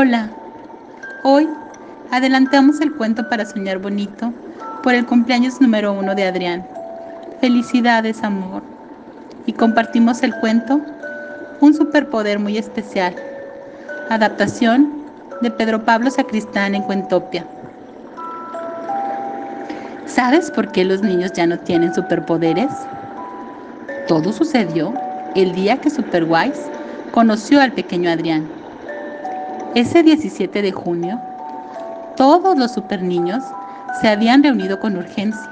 Hola, hoy adelantamos el cuento para soñar bonito por el cumpleaños número uno de Adrián. Felicidades, amor. Y compartimos el cuento Un superpoder muy especial. Adaptación de Pedro Pablo Sacristán en Cuentopia. ¿Sabes por qué los niños ya no tienen superpoderes? Todo sucedió el día que Superwise conoció al pequeño Adrián. Ese 17 de junio, todos los superniños se habían reunido con urgencia.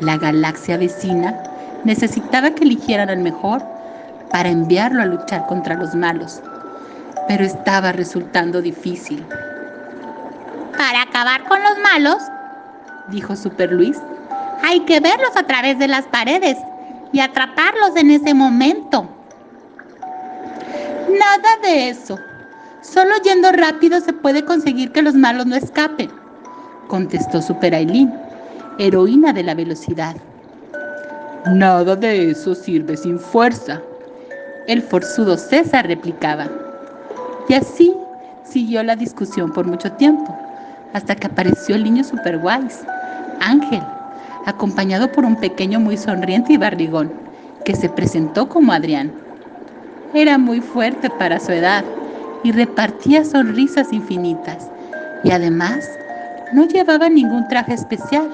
La galaxia vecina necesitaba que eligieran al mejor para enviarlo a luchar contra los malos, pero estaba resultando difícil. Para acabar con los malos, dijo Super Luis, hay que verlos a través de las paredes y atraparlos en ese momento. Nada de eso, Solo yendo rápido se puede conseguir que los malos no escapen, contestó Super Aileen, heroína de la velocidad. Nada de eso sirve sin fuerza, el forzudo César replicaba. Y así siguió la discusión por mucho tiempo, hasta que apareció el niño Superwise, Ángel, acompañado por un pequeño muy sonriente y barrigón, que se presentó como Adrián. Era muy fuerte para su edad y repartía sonrisas infinitas. Y además, no llevaba ningún traje especial.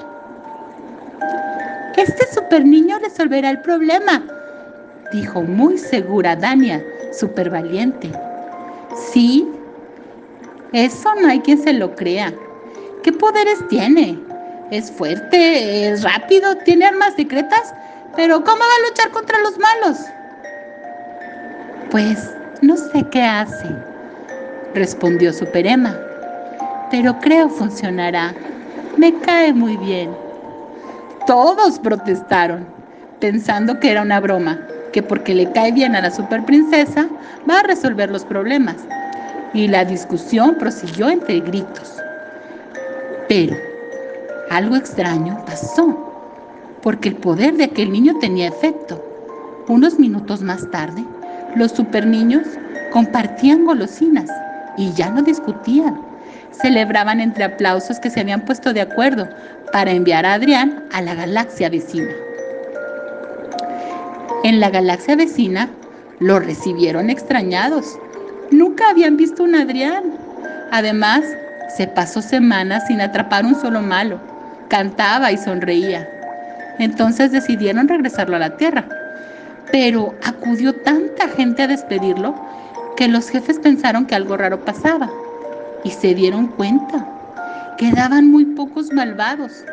Este super niño resolverá el problema, dijo muy segura Dania, super valiente. Sí, eso no hay quien se lo crea. ¿Qué poderes tiene? Es fuerte, es rápido, tiene armas secretas, pero ¿cómo va a luchar contra los malos? Pues no sé qué hace, respondió Superema. Pero creo funcionará. Me cae muy bien. Todos protestaron, pensando que era una broma, que porque le cae bien a la superprincesa va a resolver los problemas. Y la discusión prosiguió entre gritos. Pero algo extraño pasó, porque el poder de aquel niño tenía efecto. Unos minutos más tarde, los superniños compartían golosinas y ya no discutían. Celebraban entre aplausos que se habían puesto de acuerdo para enviar a Adrián a la galaxia vecina. En la galaxia vecina lo recibieron extrañados. Nunca habían visto un Adrián. Además, se pasó semanas sin atrapar un solo malo. Cantaba y sonreía. Entonces decidieron regresarlo a la Tierra. Pero acudió tanta gente a despedirlo que los jefes pensaron que algo raro pasaba y se dieron cuenta. Quedaban muy pocos malvados.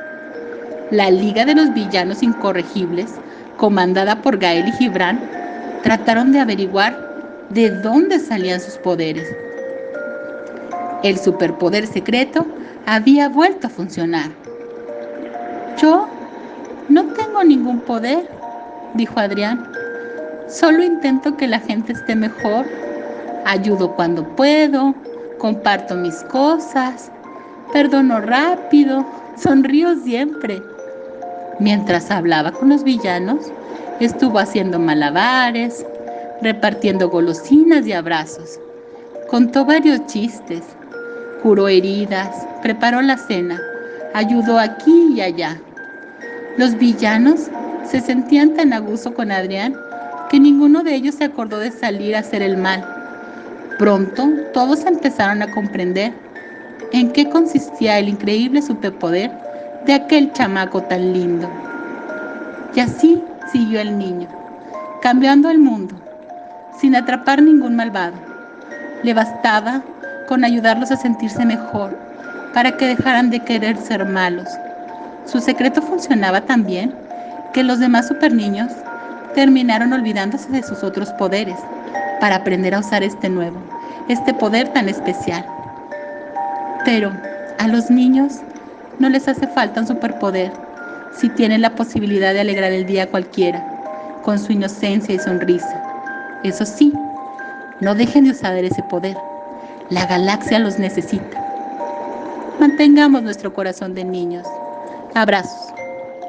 La Liga de los Villanos Incorregibles, comandada por Gael y Gibran, trataron de averiguar de dónde salían sus poderes. El superpoder secreto había vuelto a funcionar. Yo no tengo ningún poder, dijo Adrián. Solo intento que la gente esté mejor Ayudo cuando puedo, comparto mis cosas, perdono rápido, sonrío siempre. Mientras hablaba con los villanos, estuvo haciendo malabares, repartiendo golosinas y abrazos. Contó varios chistes, curó heridas, preparó la cena, ayudó aquí y allá. Los villanos se sentían tan a gusto con Adrián que ninguno de ellos se acordó de salir a hacer el mal Pronto todos empezaron a comprender en qué consistía el increíble superpoder de aquel chamaco tan lindo. Y así siguió el niño, cambiando el mundo, sin atrapar ningún malvado. Le bastaba con ayudarlos a sentirse mejor, para que dejaran de querer ser malos. Su secreto funcionaba tan bien que los demás superniños terminaron olvidándose de sus otros poderes para aprender a usar este nuevo, este poder tan especial. Pero a los niños no les hace falta un superpoder si tienen la posibilidad de alegrar el día a cualquiera, con su inocencia y sonrisa. Eso sí, no dejen de usar ese poder. La galaxia los necesita. Mantengamos nuestro corazón de niños. Abrazos.